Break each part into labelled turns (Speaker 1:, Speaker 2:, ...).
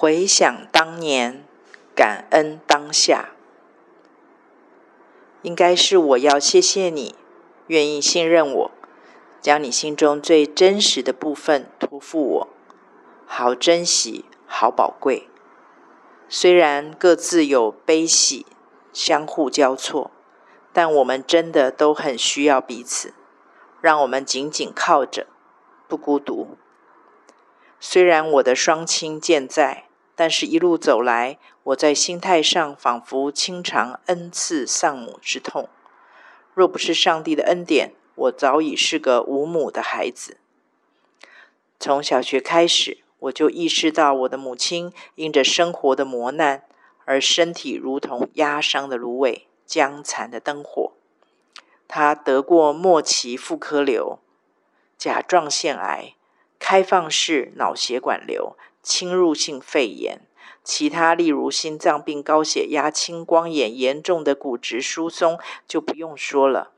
Speaker 1: 回想当年，感恩当下，应该是我要谢谢你，愿意信任我，将你心中最真实的部分托付我，好珍惜，好宝贵。虽然各自有悲喜，相互交错，但我们真的都很需要彼此，让我们紧紧靠着，不孤独。虽然我的双亲健在，但是一路走来，我在心态上仿佛轻尝恩赐丧母之痛。若不是上帝的恩典，我早已是个无母的孩子。从小学开始。我就意识到，我的母亲因着生活的磨难，而身体如同压伤的芦苇、将残的灯火。她得过末期妇科瘤、甲状腺癌、开放式脑血管瘤、侵入性肺炎，其他例如心脏病、高血压、青光眼、严重的骨质疏松就不用说了。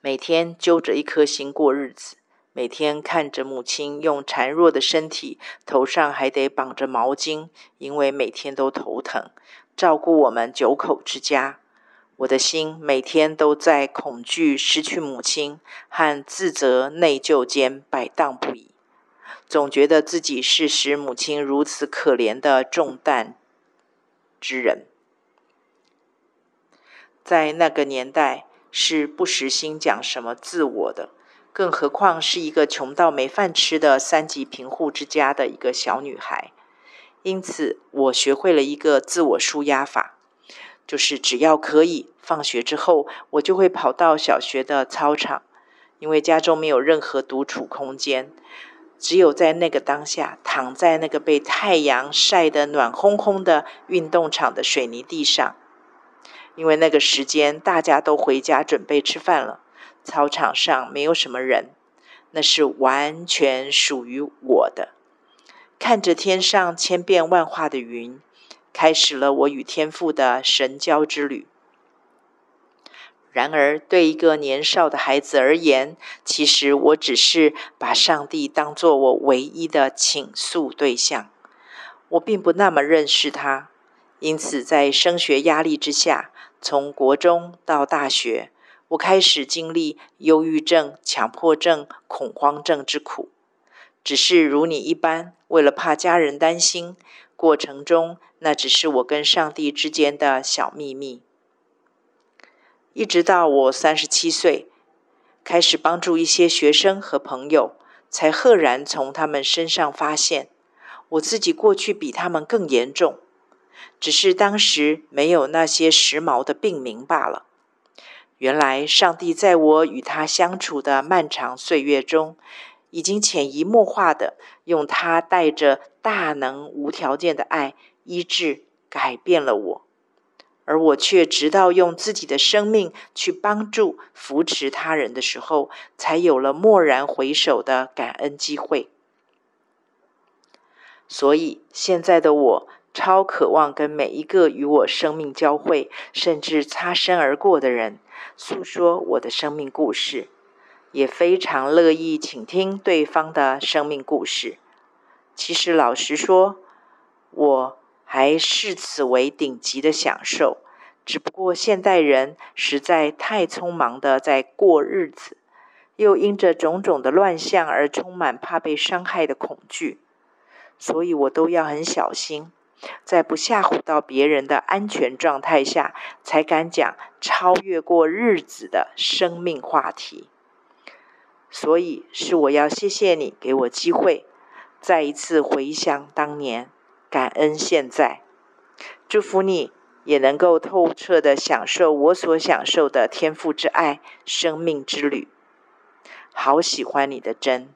Speaker 1: 每天揪着一颗心过日子。每天看着母亲用孱弱的身体，头上还得绑着毛巾，因为每天都头疼，照顾我们九口之家，我的心每天都在恐惧失去母亲和自责内疚间摆荡不已，总觉得自己是使母亲如此可怜的重担之人。在那个年代，是不实心讲什么自我的。更何况是一个穷到没饭吃的三级贫户之家的一个小女孩，因此我学会了一个自我舒压法，就是只要可以，放学之后我就会跑到小学的操场，因为家中没有任何独处空间，只有在那个当下，躺在那个被太阳晒得暖烘烘的运动场的水泥地上，因为那个时间大家都回家准备吃饭了。操场上没有什么人，那是完全属于我的。看着天上千变万化的云，开始了我与天父的神交之旅。然而，对一个年少的孩子而言，其实我只是把上帝当作我唯一的倾诉对象。我并不那么认识他，因此在升学压力之下，从国中到大学。我开始经历忧郁症、强迫症、恐慌症之苦，只是如你一般，为了怕家人担心，过程中那只是我跟上帝之间的小秘密。一直到我三十七岁，开始帮助一些学生和朋友，才赫然从他们身上发现，我自己过去比他们更严重，只是当时没有那些时髦的病名罢了。原来，上帝在我与他相处的漫长岁月中，已经潜移默化的用他带着大能无条件的爱医治、改变了我，而我却直到用自己的生命去帮助、扶持他人的时候，才有了蓦然回首的感恩机会。所以，现在的我超渴望跟每一个与我生命交汇，甚至擦身而过的人。诉说我的生命故事，也非常乐意倾听对方的生命故事。其实，老实说，我还视此为顶级的享受。只不过，现代人实在太匆忙的在过日子，又因着种种的乱象而充满怕被伤害的恐惧，所以我都要很小心。在不吓唬到别人的安全状态下，才敢讲超越过日子的生命话题。所以是我要谢谢你给我机会，再一次回想当年，感恩现在，祝福你也能够透彻的享受我所享受的天赋之爱、生命之旅。好喜欢你的真。